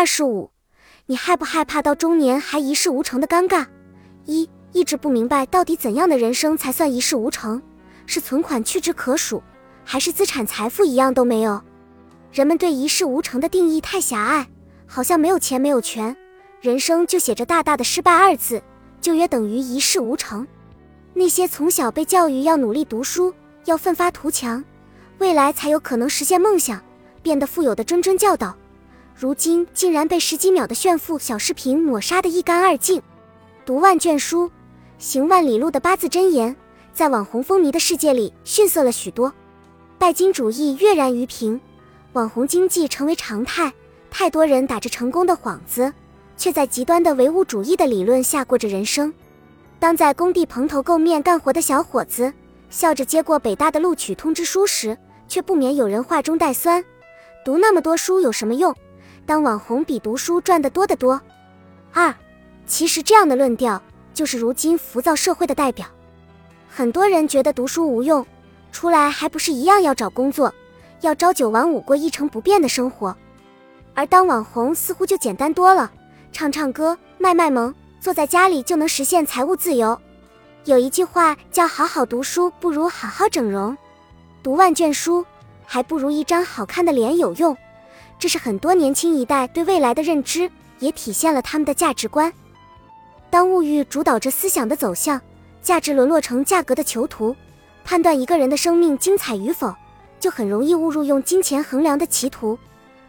二十五，你害不害怕到中年还一事无成的尴尬？一，一直不明白到底怎样的人生才算一事无成？是存款屈指可数，还是资产财富一样都没有？人们对一事无成的定义太狭隘，好像没有钱没有权，人生就写着大大的失败二字，就约等于一事无成。那些从小被教育要努力读书，要奋发图强，未来才有可能实现梦想，变得富有的谆谆教导。如今竟然被十几秒的炫富小视频抹杀得一干二净。读万卷书，行万里路的八字真言，在网红风靡的世界里逊色了许多。拜金主义跃然于屏，网红经济成为常态。太多人打着成功的幌子，却在极端的唯物主义的理论下过着人生。当在工地蓬头垢面干活的小伙子笑着接过北大的录取通知书时，却不免有人话中带酸：读那么多书有什么用？当网红比读书赚得多得多。二，其实这样的论调就是如今浮躁社会的代表。很多人觉得读书无用，出来还不是一样要找工作，要朝九晚五过一成不变的生活。而当网红似乎就简单多了，唱唱歌，卖卖萌，坐在家里就能实现财务自由。有一句话叫“好好读书不如好好整容”，读万卷书还不如一张好看的脸有用。这是很多年轻一代对未来的认知，也体现了他们的价值观。当物欲主导着思想的走向，价值沦落成价格的囚徒，判断一个人的生命精彩与否，就很容易误入用金钱衡量的歧途。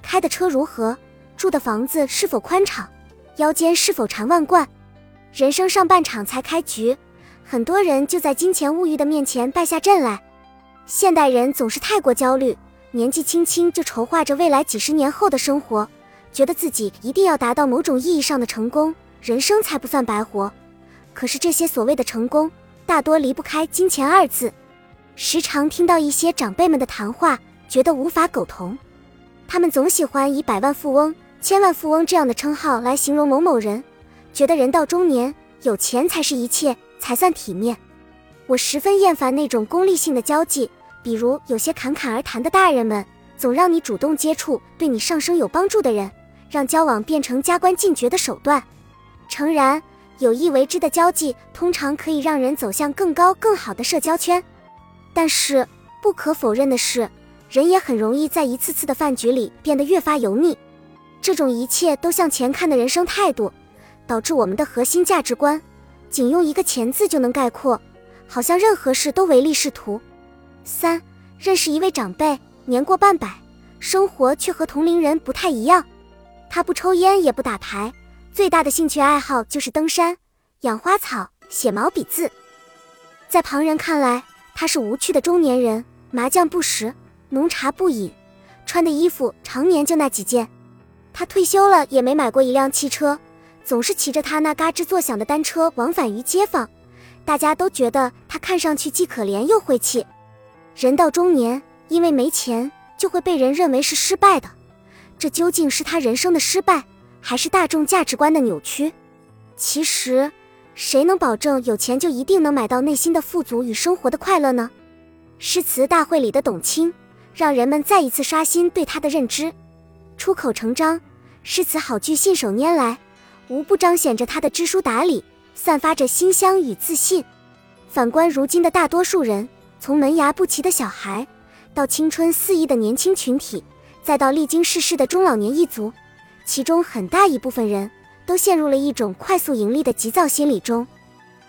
开的车如何，住的房子是否宽敞，腰间是否缠万贯？人生上半场才开局，很多人就在金钱物欲的面前败下阵来。现代人总是太过焦虑。年纪轻轻就筹划着未来几十年后的生活，觉得自己一定要达到某种意义上的成功，人生才不算白活。可是这些所谓的成功，大多离不开金钱二字。时常听到一些长辈们的谈话，觉得无法苟同。他们总喜欢以百万富翁、千万富翁这样的称号来形容某某人，觉得人到中年有钱才是一切，才算体面。我十分厌烦那种功利性的交际。比如有些侃侃而谈的大人们，总让你主动接触对你上升有帮助的人，让交往变成加官进爵的手段。诚然，有意为之的交际通常可以让人走向更高更好的社交圈，但是不可否认的是，人也很容易在一次次的饭局里变得越发油腻。这种一切都向前看的人生态度，导致我们的核心价值观，仅用一个钱字就能概括，好像任何事都唯利是图。三，认识一位长辈，年过半百，生活却和同龄人不太一样。他不抽烟，也不打牌，最大的兴趣爱好就是登山、养花草、写毛笔字。在旁人看来，他是无趣的中年人，麻将不识，浓茶不饮，穿的衣服常年就那几件。他退休了，也没买过一辆汽车，总是骑着他那嘎吱作响的单车往返于街坊。大家都觉得他看上去既可怜又晦气。人到中年，因为没钱就会被人认为是失败的，这究竟是他人生的失败，还是大众价值观的扭曲？其实，谁能保证有钱就一定能买到内心的富足与生活的快乐呢？诗词大会里的董卿，让人们再一次刷新对他的认知。出口成章，诗词好句信手拈来，无不彰显着他的知书达理，散发着馨香与自信。反观如今的大多数人，从门牙不齐的小孩，到青春肆意的年轻群体，再到历经世事的中老年一族，其中很大一部分人都陷入了一种快速盈利的急躁心理中。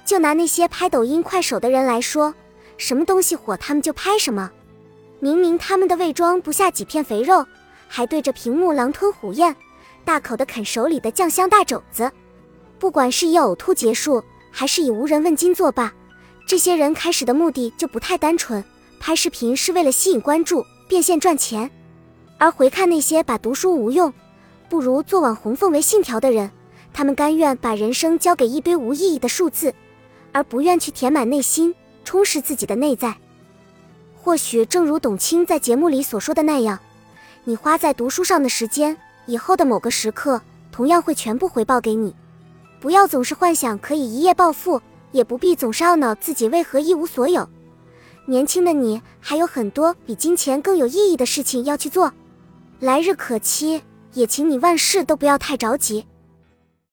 就拿那些拍抖音、快手的人来说，什么东西火，他们就拍什么。明明他们的胃装不下几片肥肉，还对着屏幕狼吞虎咽，大口的啃手里的酱香大肘子。不管是以呕吐结束，还是以无人问津作罢。这些人开始的目的就不太单纯，拍视频是为了吸引关注、变现赚钱，而回看那些把读书无用，不如做网红奉为信条的人，他们甘愿把人生交给一堆无意义的数字，而不愿去填满内心、充实自己的内在。或许正如董卿在节目里所说的那样，你花在读书上的时间，以后的某个时刻同样会全部回报给你。不要总是幻想可以一夜暴富。也不必总是懊恼自己为何一无所有。年轻的你还有很多比金钱更有意义的事情要去做。来日可期，也请你万事都不要太着急。